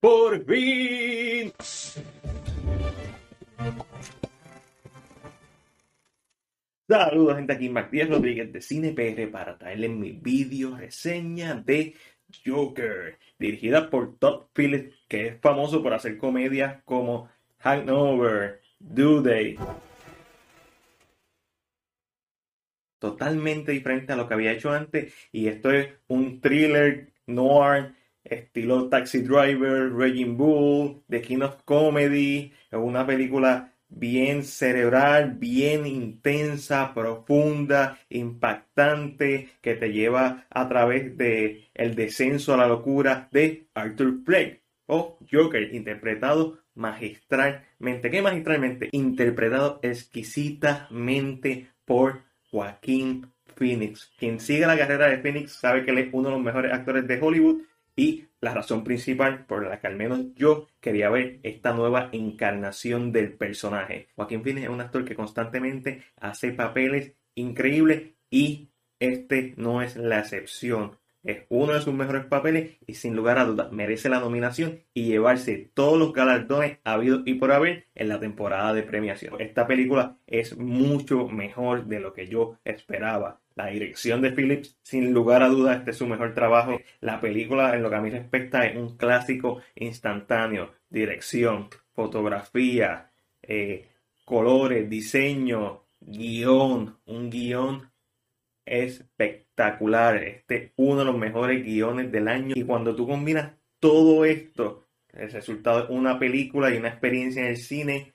¡Por fin! Saludos gente, aquí Matías Rodríguez de CinePR para traerles mi video reseña de Joker, dirigida por Todd Phillips, que es famoso por hacer comedias como Hangover, Do Day. Totalmente diferente a lo que había hecho antes, y esto es un thriller noir estilo Taxi Driver, Raging Bull, The King of Comedy, es una película bien cerebral, bien intensa, profunda, impactante, que te lleva a través de el descenso a la locura de Arthur Fleck o Joker, interpretado magistralmente, ¿qué magistralmente? Interpretado exquisitamente por Joaquín Phoenix. Quien sigue la carrera de Phoenix sabe que él es uno de los mejores actores de Hollywood y la razón principal por la que al menos yo quería ver esta nueva encarnación del personaje. Joaquín Phoenix es un actor que constantemente hace papeles increíbles y este no es la excepción. Es uno de sus mejores papeles y sin lugar a dudas merece la nominación y llevarse todos los galardones habidos y por haber en la temporada de premiación. Esta película es mucho mejor de lo que yo esperaba. La dirección de Phillips, sin lugar a dudas, este es su mejor trabajo. La película, en lo que a mí respecta, es un clásico instantáneo. Dirección, fotografía, eh, colores, diseño, guion, un guion espectacular. Este es uno de los mejores guiones del año. Y cuando tú combinas todo esto, el resultado es una película y una experiencia en el cine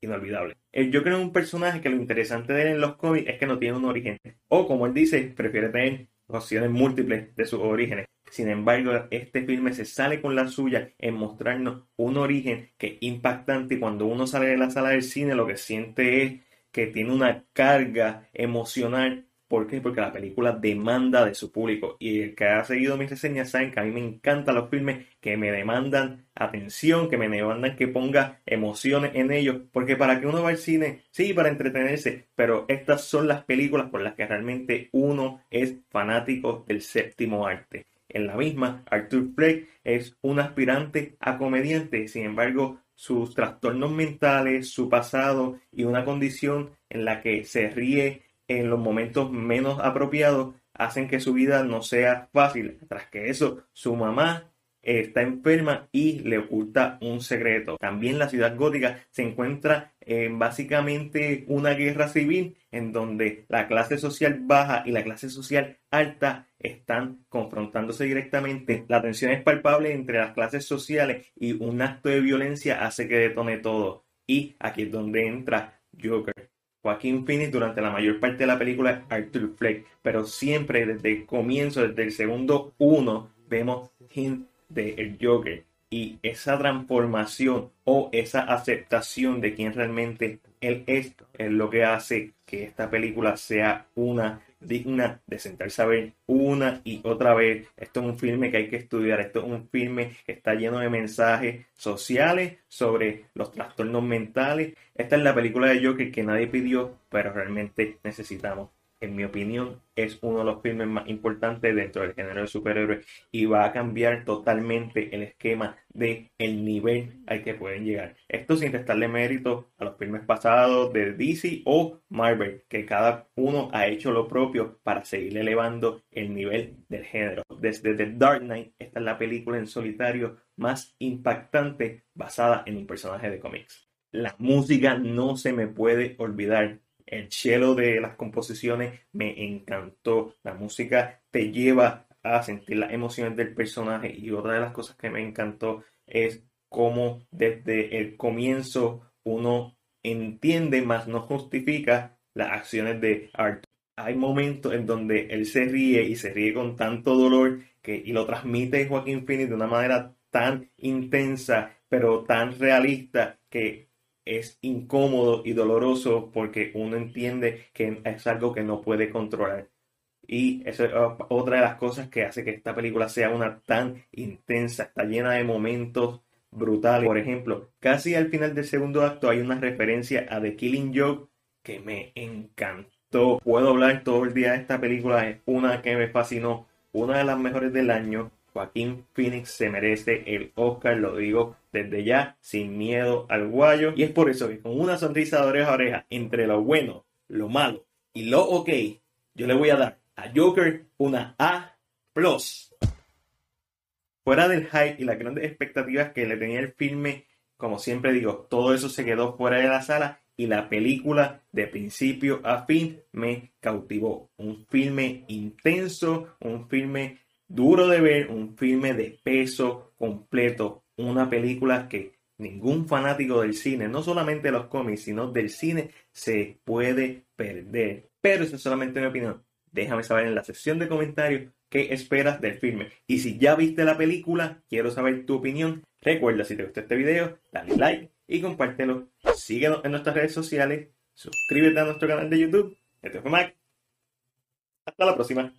inolvidable. Yo creo un personaje que lo interesante de él en los cómics es que no tiene un origen. O como él dice, prefiere tener opciones múltiples de sus orígenes. Sin embargo, este filme se sale con la suya en mostrarnos un origen que es impactante y cuando uno sale de la sala del cine lo que siente es que tiene una carga emocional ¿Por qué? Porque la película demanda de su público. Y el que ha seguido mis reseñas saben que a mí me encantan los filmes que me demandan atención, que me demandan que ponga emociones en ellos. Porque para que uno va al cine, sí, para entretenerse, pero estas son las películas por las que realmente uno es fanático del séptimo arte. En la misma, Arthur Fleck es un aspirante a comediante, sin embargo, sus trastornos mentales, su pasado y una condición en la que se ríe en los momentos menos apropiados hacen que su vida no sea fácil. Tras que eso, su mamá está enferma y le oculta un secreto. También la ciudad gótica se encuentra en básicamente una guerra civil en donde la clase social baja y la clase social alta están confrontándose directamente. La tensión es palpable entre las clases sociales y un acto de violencia hace que detone todo. Y aquí es donde entra Joker. Joaquín Phoenix durante la mayor parte de la película es Arthur Fleck, pero siempre desde el comienzo, desde el segundo uno, vemos him de el Joker. Y esa transformación o esa aceptación de quien realmente él es es lo que hace que esta película sea una digna de sentarse a ver una y otra vez. Esto es un filme que hay que estudiar, esto es un filme que está lleno de mensajes sociales sobre los trastornos mentales. Esta es la película de Joker que nadie pidió, pero realmente necesitamos en mi opinión, es uno de los filmes más importantes dentro del género de superhéroes y va a cambiar totalmente el esquema de el nivel al que pueden llegar. Esto sin restarle mérito a los filmes pasados de DC o Marvel, que cada uno ha hecho lo propio para seguir elevando el nivel del género. Desde The Dark Knight, esta es la película en solitario más impactante basada en un personaje de cómics. La música no se me puede olvidar el cielo de las composiciones me encantó. La música te lleva a sentir las emociones del personaje y otra de las cosas que me encantó es cómo desde el comienzo uno entiende más no justifica las acciones de Arthur. Hay momentos en donde él se ríe y se ríe con tanto dolor que, y lo transmite Joaquín Phoenix de una manera tan intensa pero tan realista que es incómodo y doloroso porque uno entiende que es algo que no puede controlar. Y eso es otra de las cosas que hace que esta película sea una tan intensa, está llena de momentos brutales. Por ejemplo, casi al final del segundo acto hay una referencia a The Killing Joke que me encantó. Puedo hablar todo el día de esta película, es una que me fascinó, una de las mejores del año Joaquín Phoenix se merece el Oscar, lo digo desde ya, sin miedo al guayo. Y es por eso que con una sonrisa de oreja a oreja entre lo bueno, lo malo y lo ok, yo le voy a dar a Joker una A+. Fuera del hype y las grandes expectativas que le tenía el filme, como siempre digo, todo eso se quedó fuera de la sala y la película de principio a fin me cautivó. Un filme intenso, un filme duro de ver, un filme de peso completo, una película que ningún fanático del cine, no solamente de los cómics, sino del cine, se puede perder. Pero eso es solamente mi opinión. Déjame saber en la sección de comentarios qué esperas del filme. Y si ya viste la película, quiero saber tu opinión. Recuerda, si te gustó este video, dale like y compártelo. Síguenos en nuestras redes sociales. Suscríbete a nuestro canal de YouTube. Este fue Mac. Hasta la próxima.